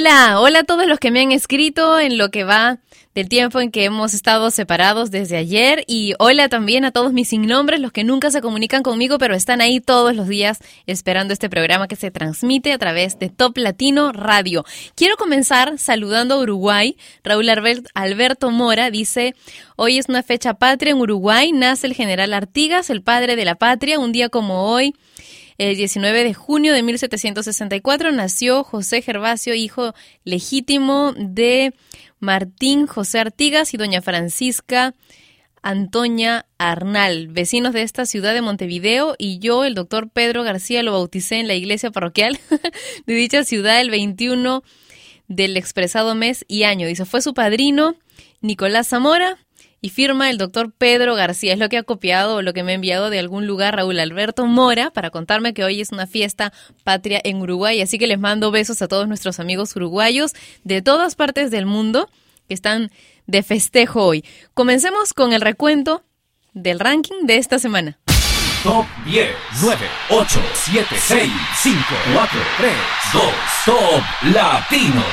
Hola, hola a todos los que me han escrito en lo que va del tiempo en que hemos estado separados desde ayer y hola también a todos mis sin nombres, los que nunca se comunican conmigo pero están ahí todos los días esperando este programa que se transmite a través de Top Latino Radio. Quiero comenzar saludando a Uruguay. Raúl Alberto Mora dice, hoy es una fecha patria en Uruguay, nace el general Artigas, el padre de la patria, un día como hoy. El 19 de junio de 1764 nació José Gervasio, hijo legítimo de Martín José Artigas y doña Francisca Antonia Arnal, vecinos de esta ciudad de Montevideo, y yo, el doctor Pedro García, lo bauticé en la iglesia parroquial de dicha ciudad el 21 del expresado mes y año. Dice, fue su padrino Nicolás Zamora, y firma el doctor Pedro García. Es lo que ha copiado o lo que me ha enviado de algún lugar Raúl Alberto Mora para contarme que hoy es una fiesta patria en Uruguay. Así que les mando besos a todos nuestros amigos uruguayos de todas partes del mundo que están de festejo hoy. Comencemos con el recuento del ranking de esta semana. Top 10, 9, 8, 7, 6, 5, 4, 3, 2, Top Latino.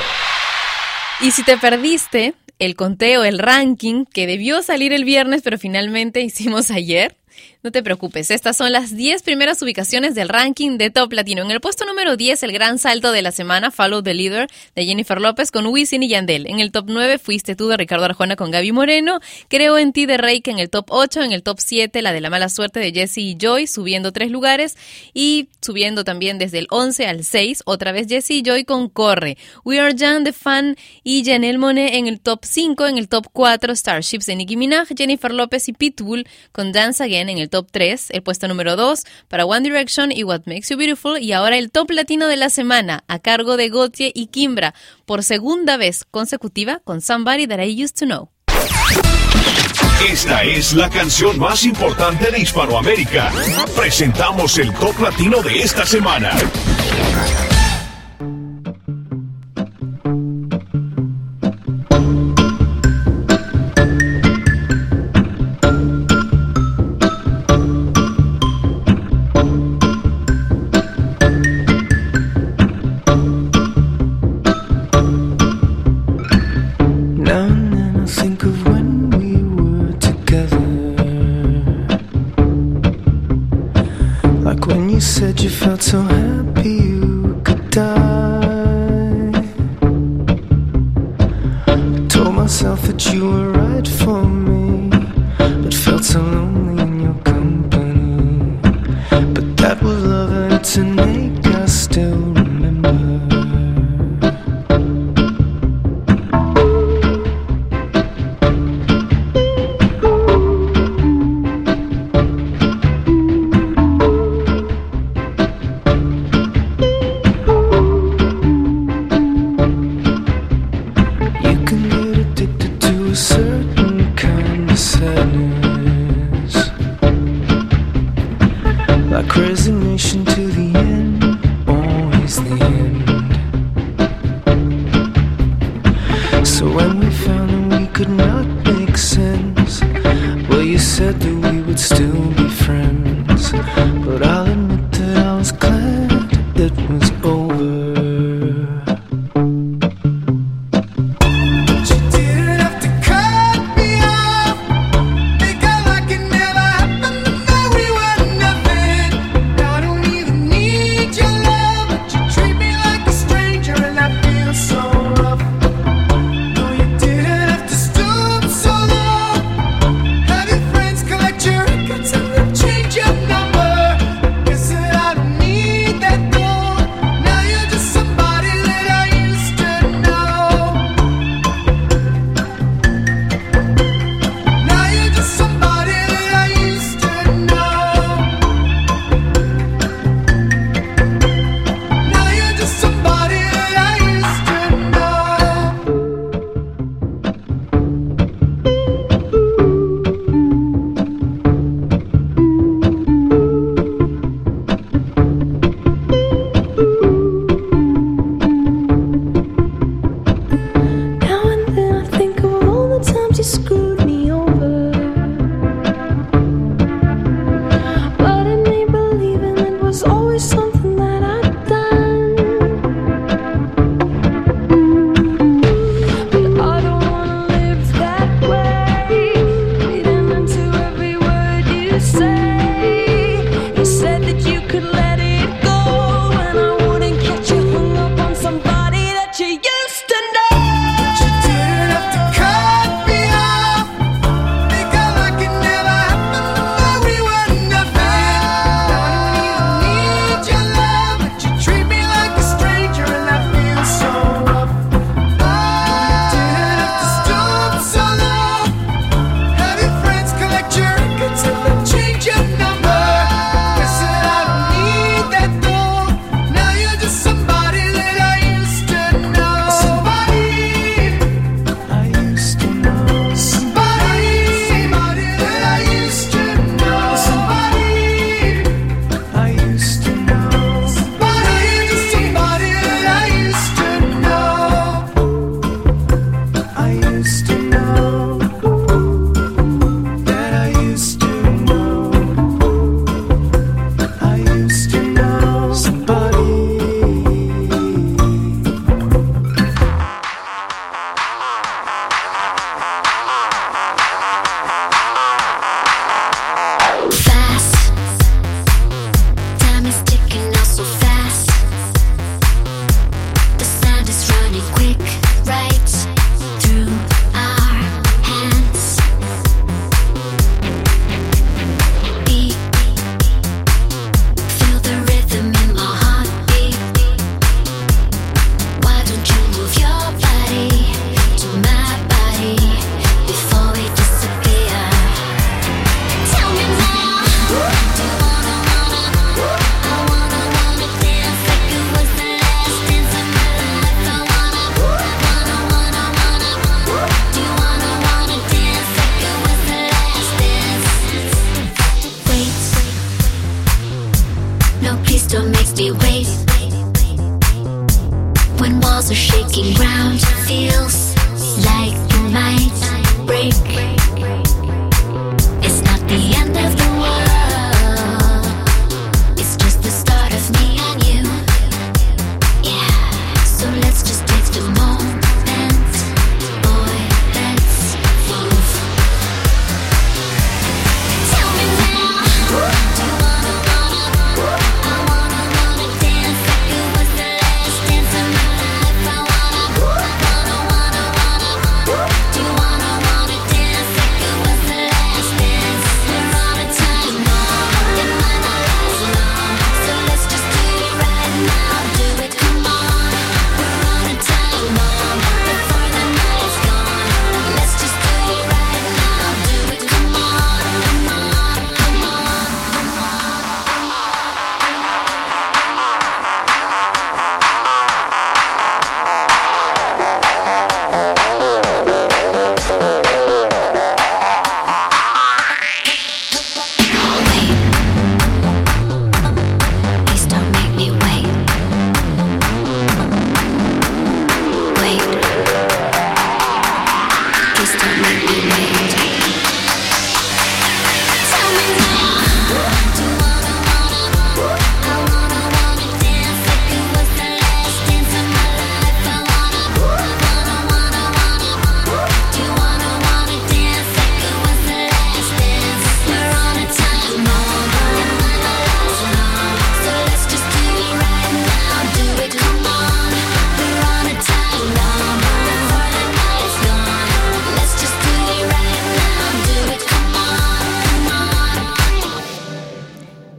Y si te perdiste el conteo, el ranking que debió salir el viernes, pero finalmente hicimos ayer. No te preocupes, estas son las 10 primeras ubicaciones del ranking de Top Latino. En el puesto número 10, el gran salto de la semana, Follow the Leader, de Jennifer López con Wisin y Yandel. En el top 9, Fuiste tú, de Ricardo Arjona con Gaby Moreno. Creo en ti, de Reik, en el top 8. En el top 7, la de la mala suerte, de Jesse y Joy, subiendo tres lugares. Y subiendo también desde el 11 al 6, otra vez Jesse y Joy con Corre. We Are Jan, de Fan y Janelle Monet en el top 5. En el top 4, Starships de Nicki Minaj, Jennifer López y Pitbull con Dance Again en el top 3, el puesto número 2 para One Direction y What Makes You Beautiful y ahora el top latino de la semana a cargo de Gautier y Kimbra por segunda vez consecutiva con Somebody That I Used to Know. Esta es la canción más importante de Hispanoamérica. Presentamos el top latino de esta semana.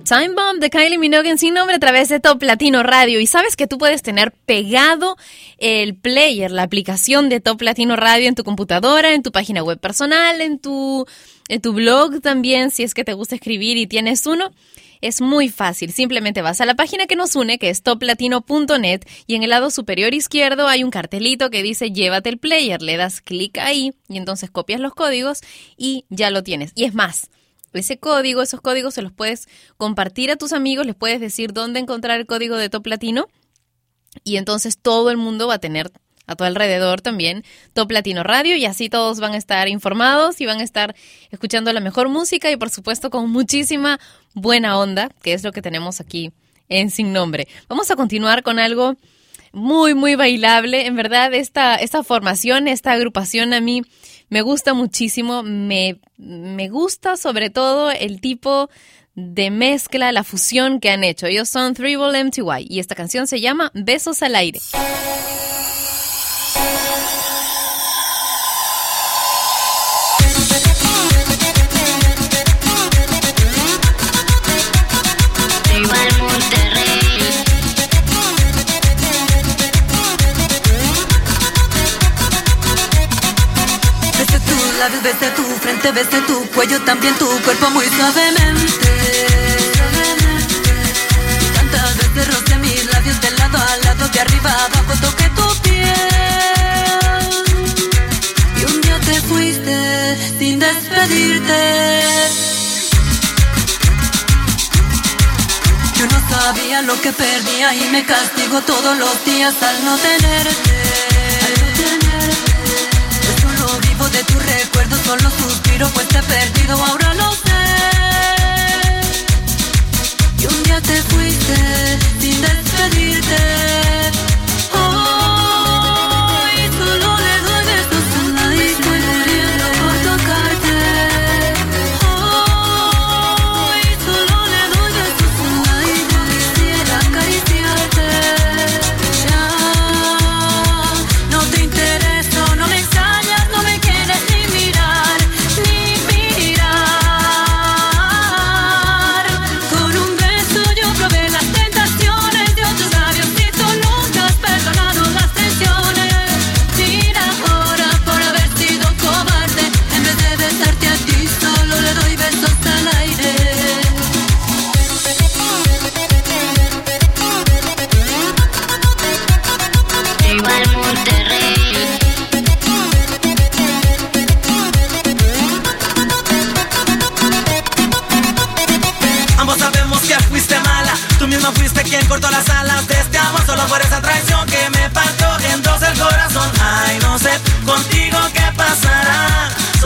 Time Bomb de Kylie Minogue en sin nombre a través de Top Latino Radio. Y sabes que tú puedes tener pegado el player, la aplicación de Top Latino Radio en tu computadora, en tu página web personal, en tu, en tu blog también, si es que te gusta escribir y tienes uno. Es muy fácil, simplemente vas a la página que nos une, que es toplatino.net, y en el lado superior izquierdo hay un cartelito que dice llévate el player, le das clic ahí y entonces copias los códigos y ya lo tienes. Y es más, ese código, esos códigos se los puedes compartir a tus amigos, les puedes decir dónde encontrar el código de Top Latino y entonces todo el mundo va a tener a tu alrededor también Top Latino Radio y así todos van a estar informados y van a estar escuchando la mejor música y por supuesto con muchísima buena onda, que es lo que tenemos aquí en Sin Nombre. Vamos a continuar con algo muy, muy bailable. En verdad, esta, esta formación, esta agrupación a mí me gusta muchísimo. Me, me gusta sobre todo el tipo de mezcla, la fusión que han hecho. Ellos son Three Ball MTY y esta canción se llama Besos al aire. Labios, desde tu frente, desde tu cuello, también tu cuerpo muy suavemente. Tantas veces roce mis labios de lado a lado, de arriba a abajo, toqué tu piel. Y un día te fuiste sin despedirte. Yo no sabía lo que perdía y me castigo todos los días al no tenerte. Solo suspiro pues te he perdido, ahora lo sé. Y un día te fuiste sin despedirte.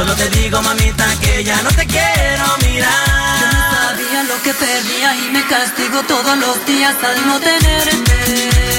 Solo te digo, mamita, que ya no te quiero mirar. Yo no sabía lo que perdía y me castigo todos los días al no tenerte.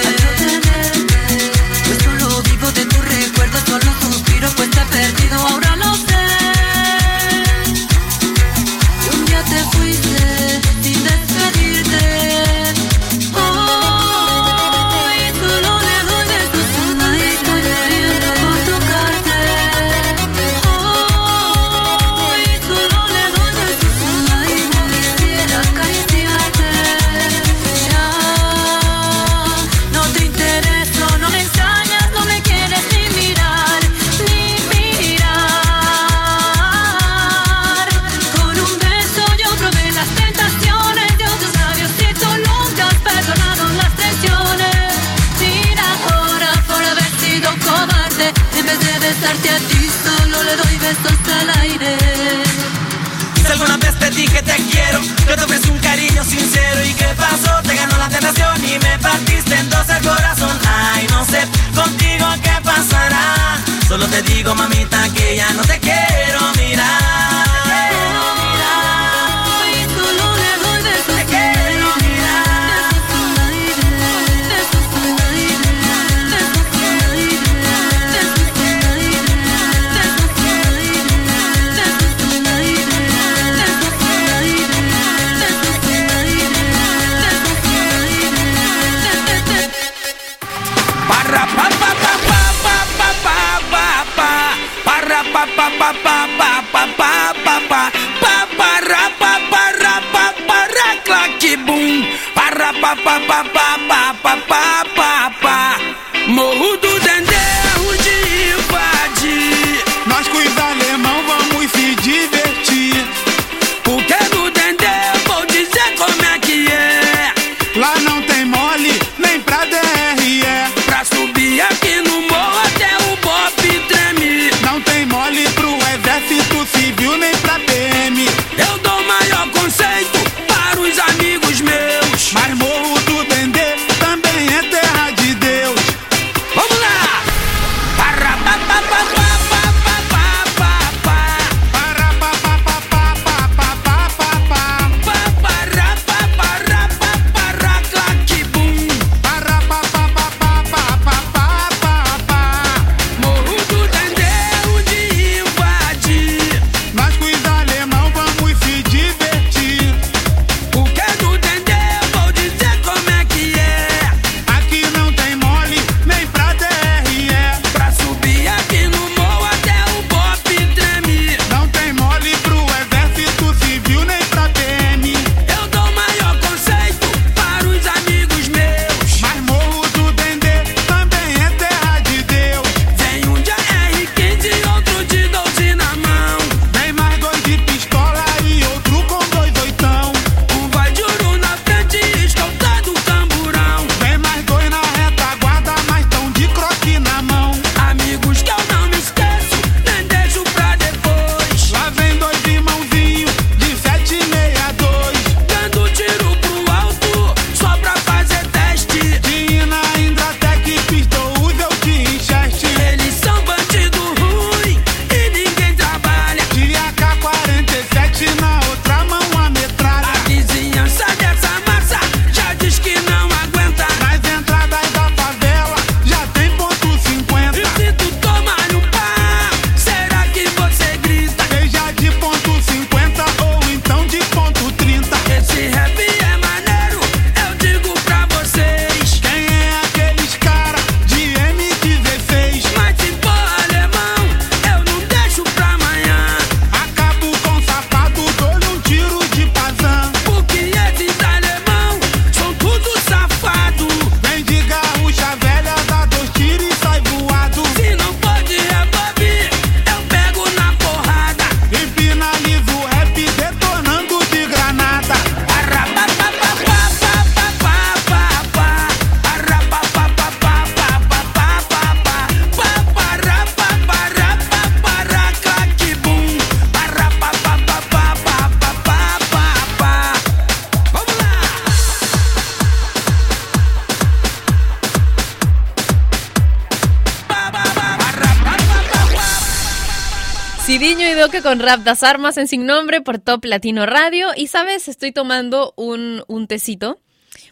Con Rap das Armas en Sin Nombre por Top Latino Radio. Y sabes, estoy tomando un, un tecito.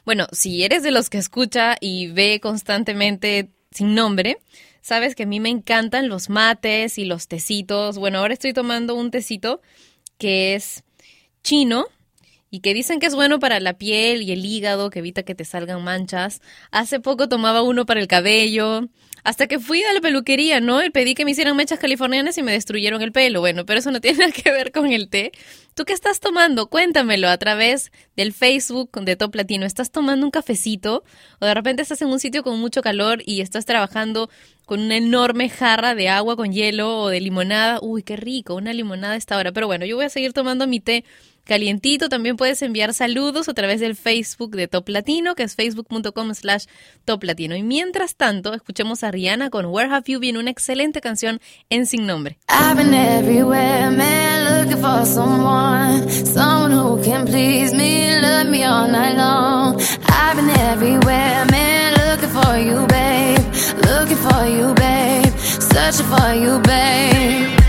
Bueno, si eres de los que escucha y ve constantemente Sin Nombre, sabes que a mí me encantan los mates y los tecitos. Bueno, ahora estoy tomando un tecito que es chino y que dicen que es bueno para la piel y el hígado, que evita que te salgan manchas. Hace poco tomaba uno para el cabello, hasta que fui a la peluquería, ¿no? Y pedí que me hicieran mechas californianas y me destruyeron el pelo. Bueno, pero eso no tiene nada que ver con el té. ¿Tú qué estás tomando? Cuéntamelo a través del Facebook de Top Latino. ¿Estás tomando un cafecito? ¿O de repente estás en un sitio con mucho calor y estás trabajando con una enorme jarra de agua con hielo o de limonada? Uy, qué rico, una limonada a esta hora. Pero bueno, yo voy a seguir tomando mi té calientito. También puedes enviar saludos a través del Facebook de Top Latino, que es facebook.com slash Top Latino. Y mientras tanto, escuchemos a Rihanna con Where Have You Been, una excelente canción en sin nombre. I've been everywhere, man, looking for someone, someone who can please me, love me all night long. I've been everywhere, man, looking for you, babe, looking for you, babe, searching for you, babe.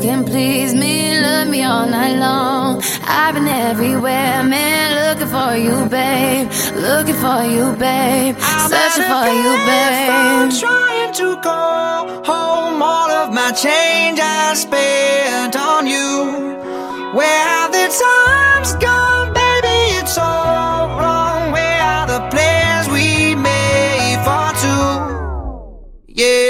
Can please me, love me all night long. I've been everywhere, man, looking for you, babe. Looking for you, babe. Searching for you, babe. trying to call home all of my change I spent on you. Where have the times gone, baby? It's all wrong. Where are the plans we made for two? Yeah,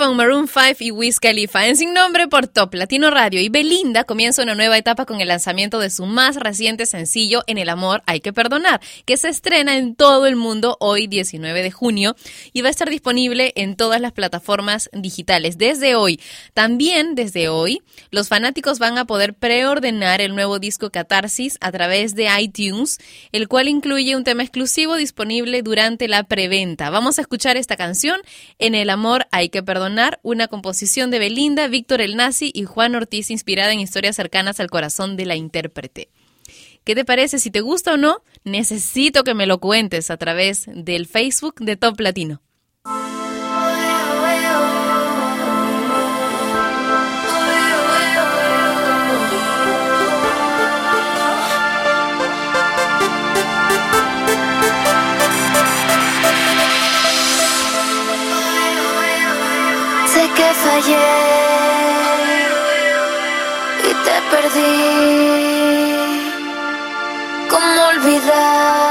Payphone, Maroon 5 y Wiz Khalifa en Sin Nombre por Top Latino Radio. Y Belinda comienza una nueva etapa con el lanzamiento de su más reciente sencillo En el amor hay que perdonar, que se estrena en todo el mundo hoy 19 de junio y va a estar disponible en todas las plataformas digitales desde hoy. También desde hoy, los fanáticos van a poder preordenar el nuevo disco Catarsis a través de iTunes, el cual incluye un tema exclusivo disponible durante la preventa. Vamos a escuchar esta canción, En el amor hay que perdonar, una composición de Belinda, Víctor El Nazi y Juan Ortiz inspirada en historias cercanas al corazón de la intérprete. ¿Qué te parece? Si te gusta o no, necesito que me lo cuentes a través del Facebook de Top Latino. que fallé y te perdí. ¿Cómo olvidar?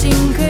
心可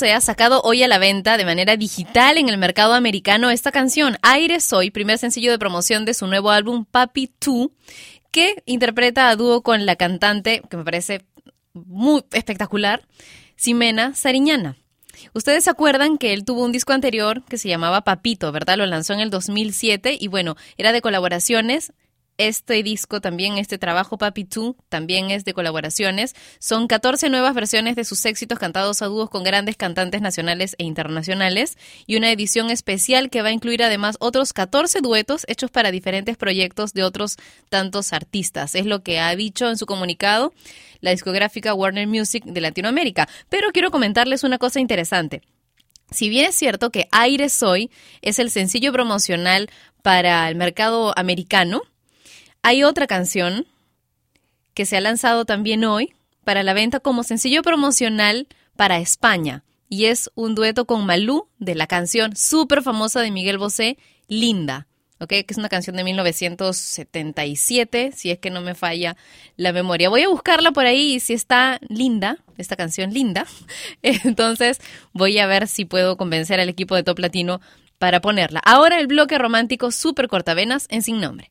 Bosé ha sacado hoy a la venta de manera digital en el mercado americano esta canción, Aire Soy, primer sencillo de promoción de su nuevo álbum Papi 2, que interpreta a dúo con la cantante, que me parece muy espectacular, Ximena Sariñana. Ustedes se acuerdan que él tuvo un disco anterior que se llamaba Papito, ¿verdad? Lo lanzó en el 2007 y bueno, era de colaboraciones. Este disco también, este trabajo Papi 2, también es de colaboraciones. Son 14 nuevas versiones de sus éxitos cantados a dúos con grandes cantantes nacionales e internacionales y una edición especial que va a incluir además otros 14 duetos hechos para diferentes proyectos de otros tantos artistas. Es lo que ha dicho en su comunicado la discográfica Warner Music de Latinoamérica. Pero quiero comentarles una cosa interesante. Si bien es cierto que Aire Soy es el sencillo promocional para el mercado americano, hay otra canción que se ha lanzado también hoy para la venta como sencillo promocional para España y es un dueto con Malú de la canción súper famosa de Miguel Bosé, Linda. ¿ok? Que es una canción de 1977, si es que no me falla la memoria. Voy a buscarla por ahí y si está linda, esta canción linda, entonces voy a ver si puedo convencer al equipo de Top Latino para ponerla. Ahora el bloque romántico súper cortavenas en sin nombre.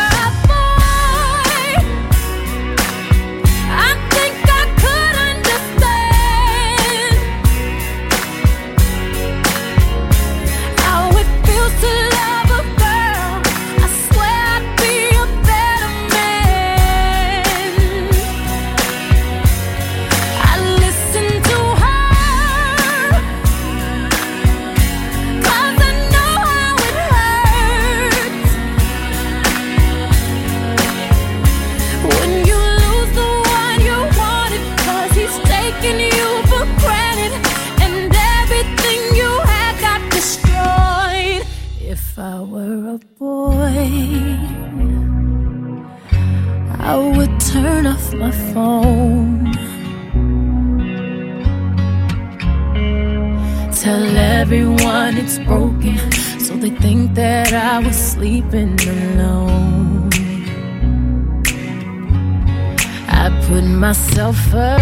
first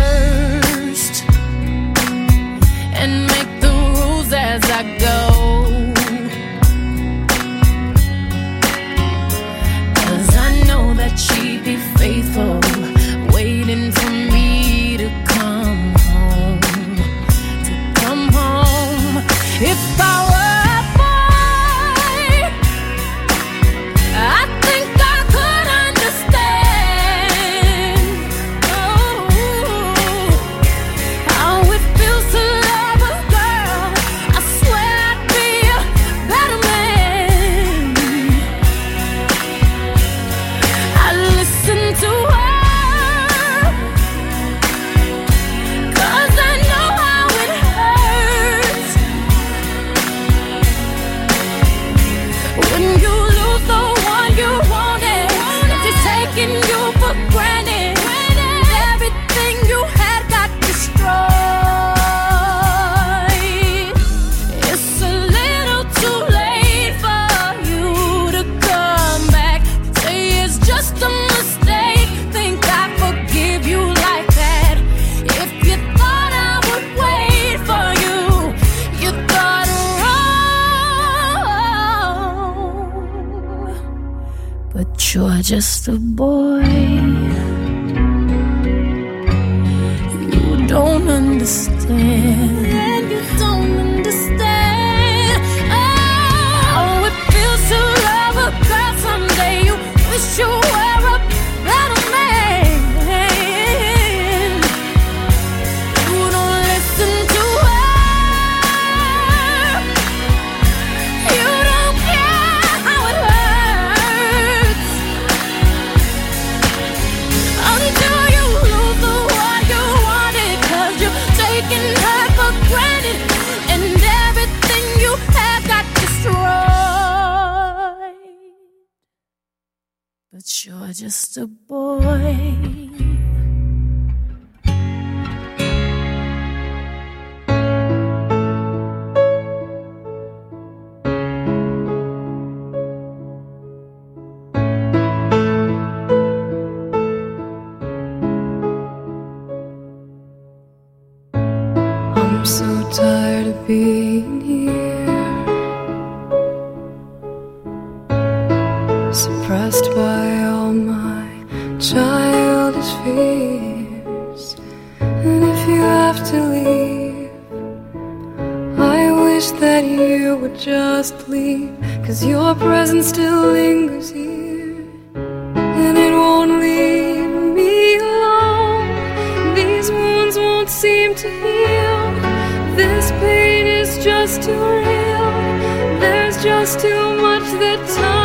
just a boy. to heal. This pain is just too real. There's just too much that time.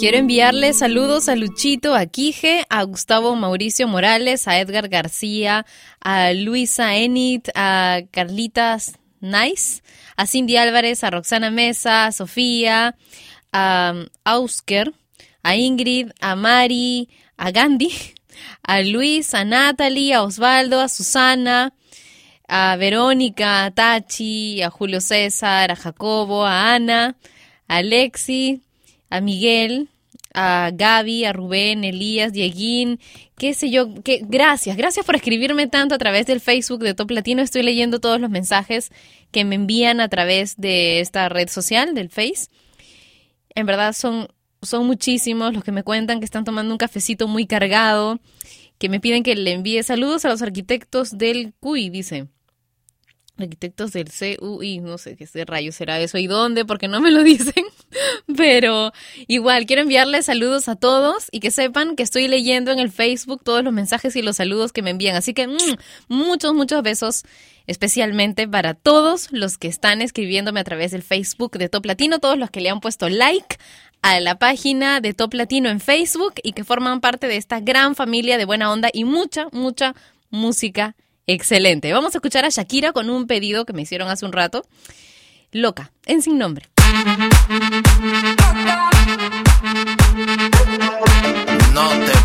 Quiero enviarle saludos a Luchito, a Quije, a Gustavo Mauricio Morales, a Edgar García, a Luisa Enid, a Carlitas Nice, a Cindy Álvarez, a Roxana Mesa, a Sofía, a Ausker, a Ingrid, a Mari, a Gandhi, a Luis, a Natalie, a Osvaldo, a Susana, a Verónica, a Tachi, a Julio César, a Jacobo, a Ana, a Alexi, a Miguel, a Gaby, a Rubén, Elías, Dieguín, qué sé yo, que gracias, gracias por escribirme tanto a través del Facebook de Top Latino. Estoy leyendo todos los mensajes que me envían a través de esta red social, del Face. En verdad son, son muchísimos los que me cuentan que están tomando un cafecito muy cargado, que me piden que le envíe saludos a los arquitectos del CUI, dice. Arquitectos del CUI, no sé qué de rayo será eso y dónde, porque no me lo dicen. Pero igual, quiero enviarles saludos a todos y que sepan que estoy leyendo en el Facebook todos los mensajes y los saludos que me envían. Así que mm, muchos, muchos besos, especialmente para todos los que están escribiéndome a través del Facebook de Top Latino, todos los que le han puesto like a la página de Top Latino en Facebook y que forman parte de esta gran familia de buena onda y mucha, mucha música excelente. Vamos a escuchar a Shakira con un pedido que me hicieron hace un rato. Loca, en sin nombre. No te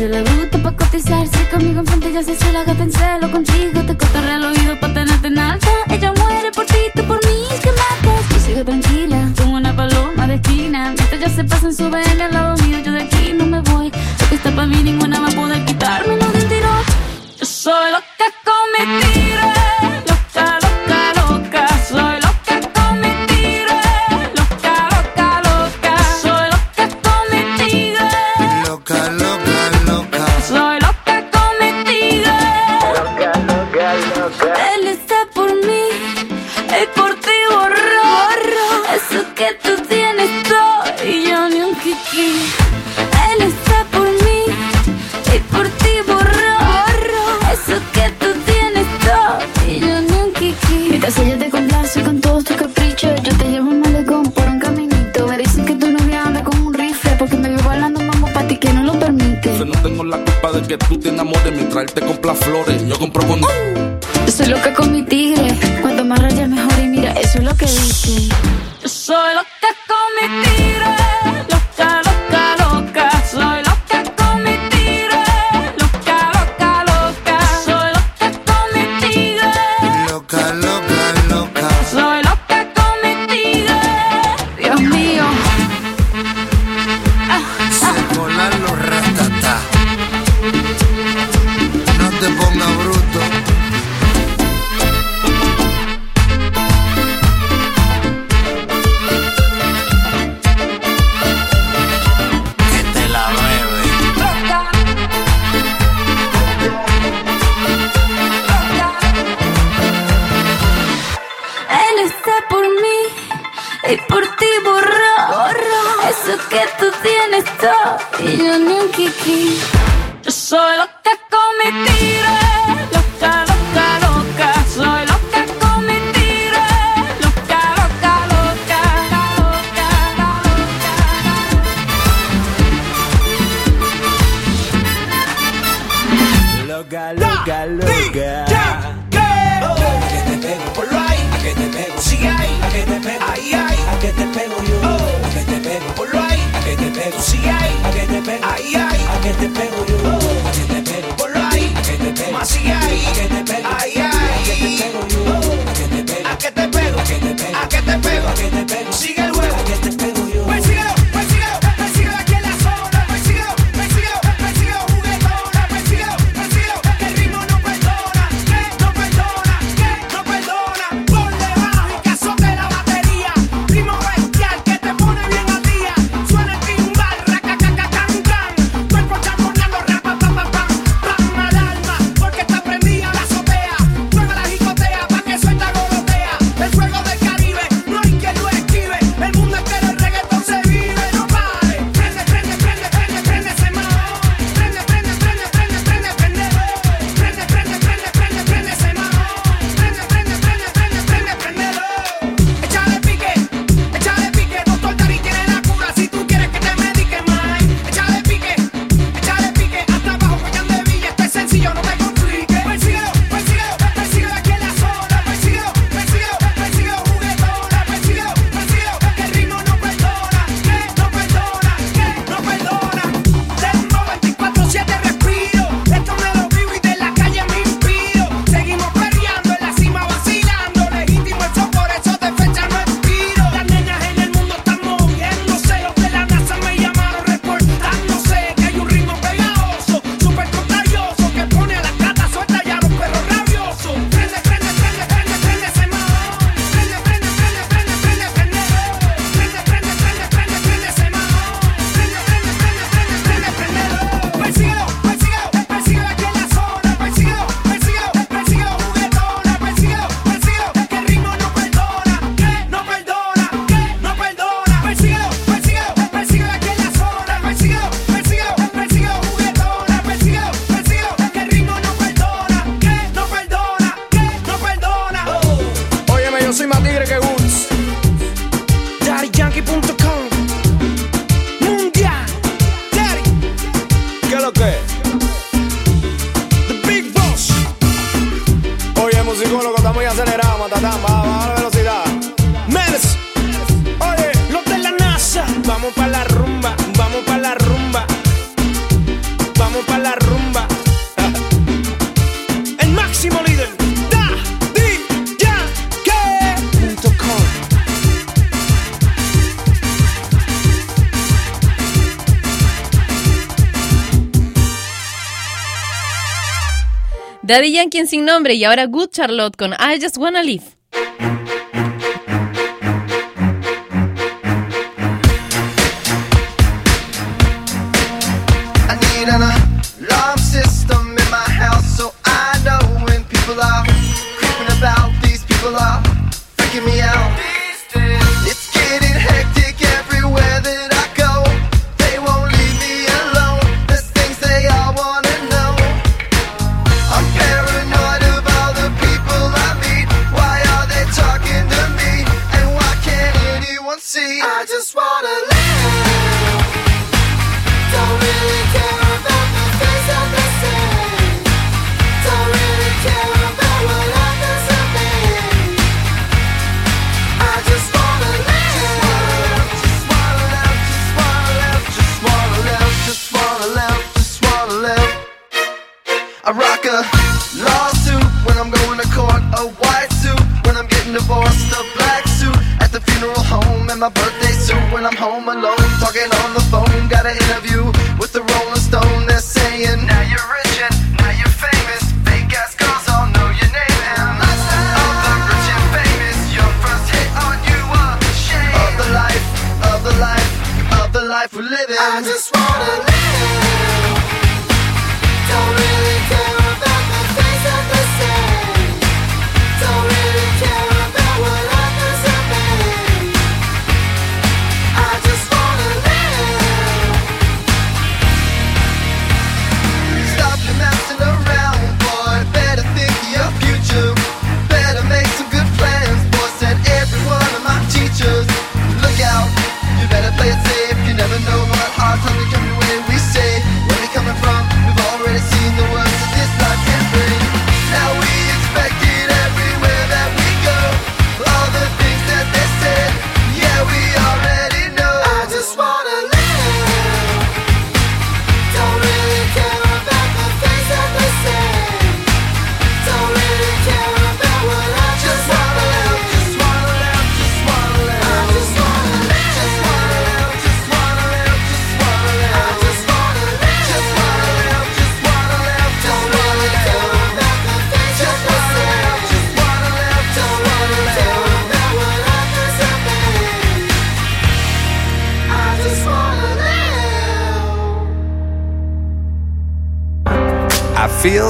se la bruta pa' cotizarse conmigo enfrente ya se la gata en celo contigo y yo ni un kiki. Yo soy loca con Daddy Yankee Sin Nombre y ahora Good Charlotte con I Just Wanna Live.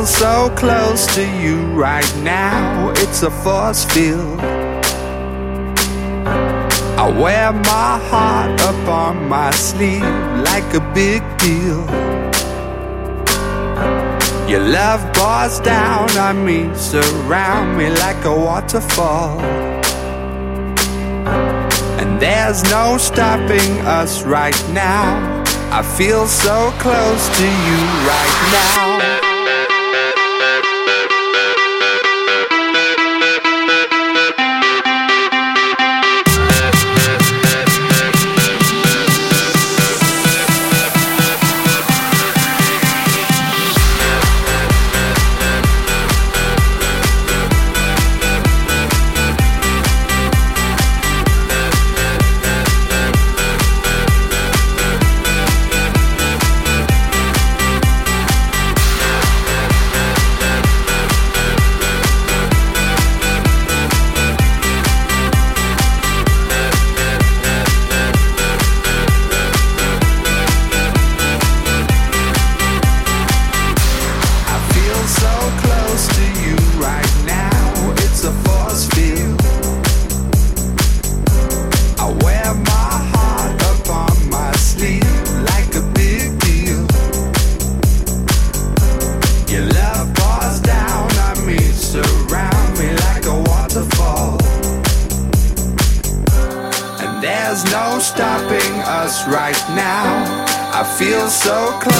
feel so close to you right now. It's a force field. I wear my heart up on my sleeve like a big deal. Your love bars down on me, surround me like a waterfall. And there's no stopping us right now. I feel so close to you right now. so close.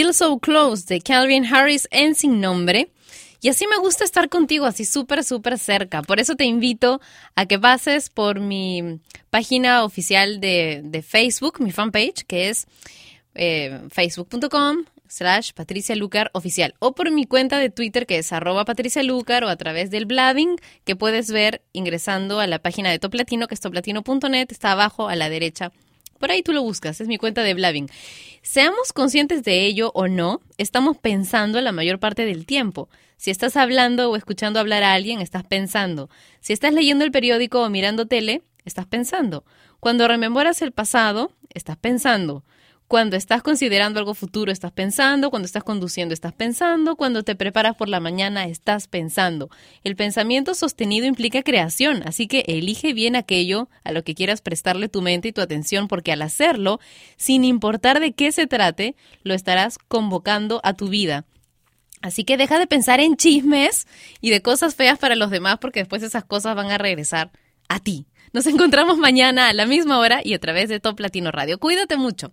Feel So Close de Calvin Harris en Sin Nombre. Y así me gusta estar contigo, así súper, súper cerca. Por eso te invito a que pases por mi página oficial de, de Facebook, mi fanpage, que es eh, facebook.com slash Patricia Lucar oficial. O por mi cuenta de Twitter, que es arroba Patricia Lucar, o a través del blabbing, que puedes ver ingresando a la página de Top Latino, que es toplatino.net, está abajo a la derecha. Por ahí tú lo buscas, es mi cuenta de blabbing. Seamos conscientes de ello o no, estamos pensando la mayor parte del tiempo. Si estás hablando o escuchando hablar a alguien, estás pensando. Si estás leyendo el periódico o mirando tele, estás pensando. Cuando rememoras el pasado, estás pensando. Cuando estás considerando algo futuro, estás pensando. Cuando estás conduciendo, estás pensando. Cuando te preparas por la mañana, estás pensando. El pensamiento sostenido implica creación, así que elige bien aquello a lo que quieras prestarle tu mente y tu atención, porque al hacerlo, sin importar de qué se trate, lo estarás convocando a tu vida. Así que deja de pensar en chismes y de cosas feas para los demás, porque después esas cosas van a regresar a ti. Nos encontramos mañana a la misma hora y a través de Top Latino Radio. Cuídate mucho.